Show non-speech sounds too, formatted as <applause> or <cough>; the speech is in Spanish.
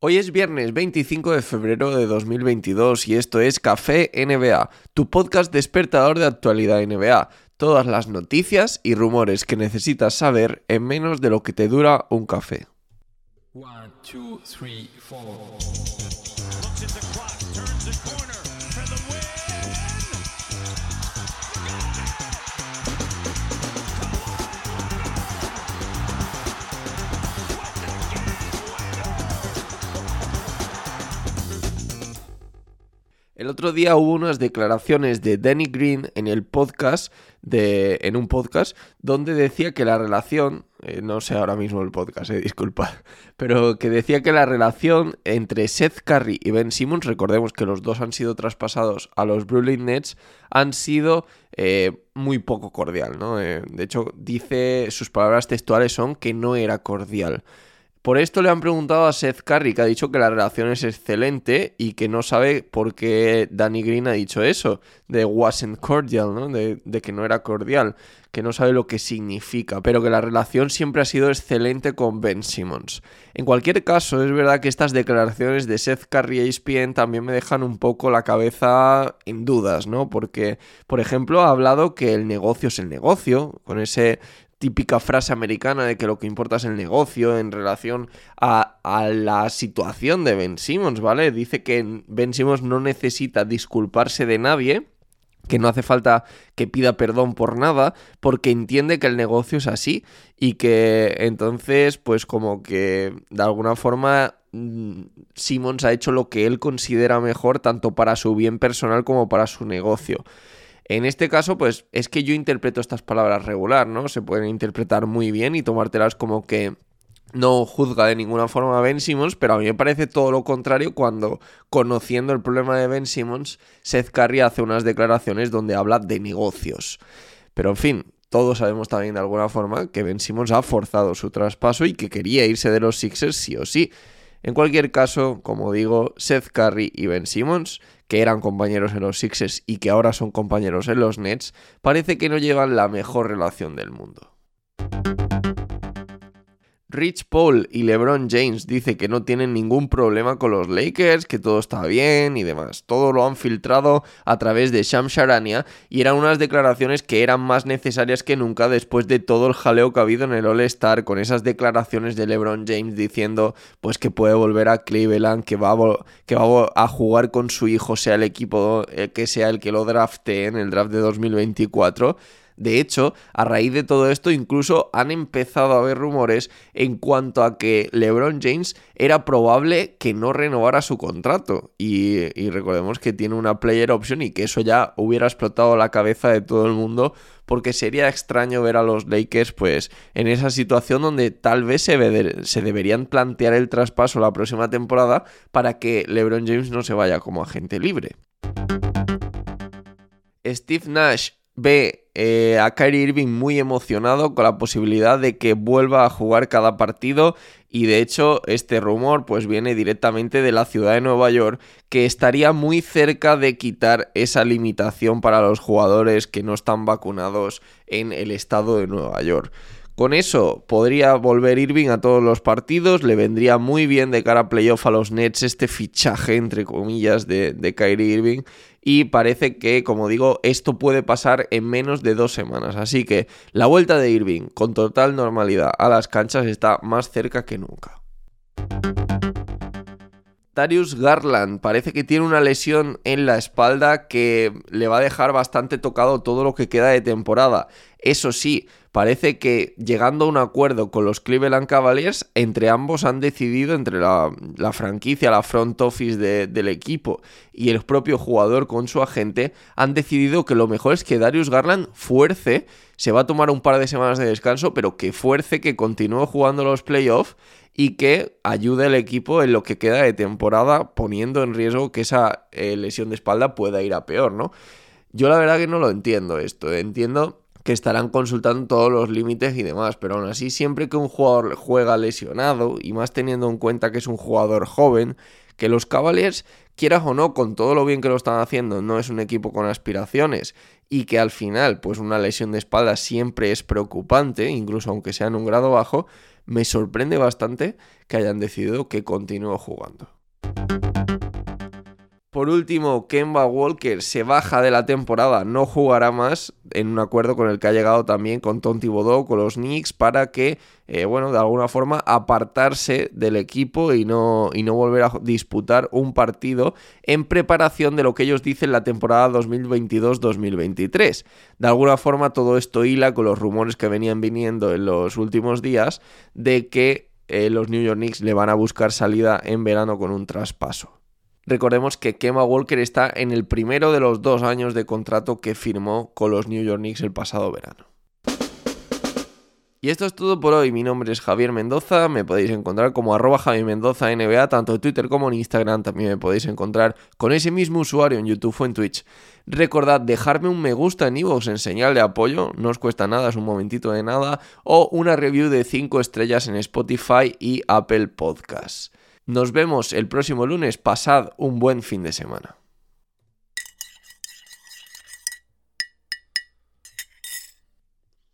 Hoy es viernes 25 de febrero de 2022 y esto es Café NBA, tu podcast despertador de actualidad NBA. Todas las noticias y rumores que necesitas saber en menos de lo que te dura un café. El otro día hubo unas declaraciones de Danny Green en el podcast, de, en un podcast, donde decía que la relación, eh, no sé ahora mismo el podcast, eh, <laughs> disculpa, pero que decía que la relación entre Seth Curry y Ben Simmons, recordemos que los dos han sido traspasados a los Brooklyn Nets, han sido eh, muy poco cordial, ¿no? de hecho, dice, sus palabras textuales son que no era cordial. Por esto le han preguntado a Seth Curry, que ha dicho que la relación es excelente y que no sabe por qué Danny Green ha dicho eso, de wasn't cordial, ¿no? De, que no era cordial, que no sabe lo que significa, pero que la relación siempre ha sido excelente con Ben Simmons. En cualquier caso, es verdad que estas declaraciones de Seth Curry y ESPN también me dejan un poco la cabeza en dudas, ¿no? Porque, por ejemplo, ha hablado que el negocio es el negocio, con ese típica frase americana de que lo que importa es el negocio en relación a, la situación de Ben Simmons, ¿vale? Dice que Ben Simmons no necesita disculparse de nadie, que no hace falta que pida perdón por nada, porque entiende que el negocio es así y que entonces, pues como que de alguna forma mm, Simmons ha hecho lo que él considera mejor tanto para su bien personal como para su negocio. En este caso, pues es que yo interpreto estas palabras regular, ¿no? Se pueden interpretar muy bien y tomártelas como que no juzga de ninguna forma a Ben Simmons, pero a mí me parece todo lo contrario cuando, conociendo el problema de Ben Simmons, Seth Curry hace unas declaraciones donde habla de negocios. Pero en fin, todos sabemos también de alguna forma que Ben Simmons ha forzado su traspaso y que quería irse de los Sixers sí o sí. En cualquier caso, como digo, Seth Curry y Ben Simmons, que eran compañeros en los Sixers y que ahora son compañeros en los Nets, parece que no llevan la mejor relación del mundo. Rich Paul y LeBron James dice que no tienen ningún problema con los Lakers, que todo está bien y demás. Todo lo han filtrado a través de Sham Sharania y eran unas declaraciones que eran más necesarias que nunca después de todo el jaleo que ha habido en el All-Star con esas declaraciones de LeBron James diciendo pues que puede volver a Cleveland, que va a, que va a jugar con su hijo, sea el equipo eh, que sea el que lo drafte en el draft de 2024 de hecho, a raíz de todo esto, incluso han empezado a haber rumores en cuanto a que LeBron James era probable que no renovara su contrato. Y, recordemos que tiene una player option y que eso ya hubiera explotado la cabeza de todo el mundo porque sería extraño ver a los Lakers pues en esa situación donde tal vez se, se, deberían plantear el traspaso la próxima temporada para que LeBron James no se vaya como agente libre. Steve Nash ve eh, a Kyrie Irving muy emocionado con la posibilidad de que vuelva a jugar cada partido y de hecho este rumor pues viene directamente de la ciudad de Nueva York que estaría muy cerca de quitar esa limitación para los jugadores que no están vacunados en el estado de Nueva York. Con eso podría volver Irving a todos los partidos, le vendría muy bien de cara a playoff a los Nets este fichaje, entre comillas, de, de Kyrie Irving. Y parece que, como digo, esto puede pasar en menos de dos semanas. Así que la vuelta de Irving con total normalidad a las canchas está más cerca que nunca. Darius Garland parece que tiene una lesión en la espalda que le va a dejar bastante tocado todo lo que queda de temporada. Eso sí, parece que llegando a un acuerdo con los Cleveland Cavaliers, entre ambos han decidido, entre la, franquicia, la front office del equipo y el propio jugador con su agente, han decidido que lo mejor es que Darius Garland fuerce, se va a tomar un par de semanas de descanso, pero que fuerce que continúe jugando los playoffs y que ayude al equipo en lo que queda de temporada, poniendo en riesgo que esa eh, lesión de espalda pueda ir a peor, ¿no? Yo la verdad que no lo entiendo esto, entiendo que estarán consultando todos los límites y demás, pero aún así siempre que un jugador juega lesionado, y más teniendo en cuenta que es un jugador joven, que los Cavaliers, quieras o no, con todo lo bien que lo están haciendo, no es un equipo con aspiraciones y que al final, pues una lesión de espalda siempre es preocupante, incluso aunque sea en un grado bajo, me sorprende bastante que hayan decidido que continúe jugando. Por último, Kemba Walker se baja de la temporada, no jugará más en un acuerdo con el que ha llegado también con Tonti Bodó, con los Knicks, para que, eh, bueno, de alguna forma apartarse del equipo y no, y no volver a disputar un partido en preparación de lo que ellos dicen la temporada 2022-2023. De alguna forma todo esto hila con los rumores que venían viniendo en los últimos días de que eh, los New York Knicks le van a buscar salida en verano con un traspaso. Recordemos que Kemba Walker está en el primero de los dos años de contrato que firmó con los New York Knicks el pasado verano. Y esto es todo por hoy. Mi nombre es Javier Mendoza. Me podéis encontrar como arroba Javier Mendoza NBA, tanto en Twitter como en Instagram. También me podéis encontrar con ese mismo usuario en YouTube o en Twitch. Recordad dejarme un me gusta en iVoox en señal de apoyo. No os cuesta nada, es un momentito de nada. O una review de 5 estrellas en Spotify y Apple Podcasts. Nos vemos el próximo lunes. Pasad un buen fin de semana.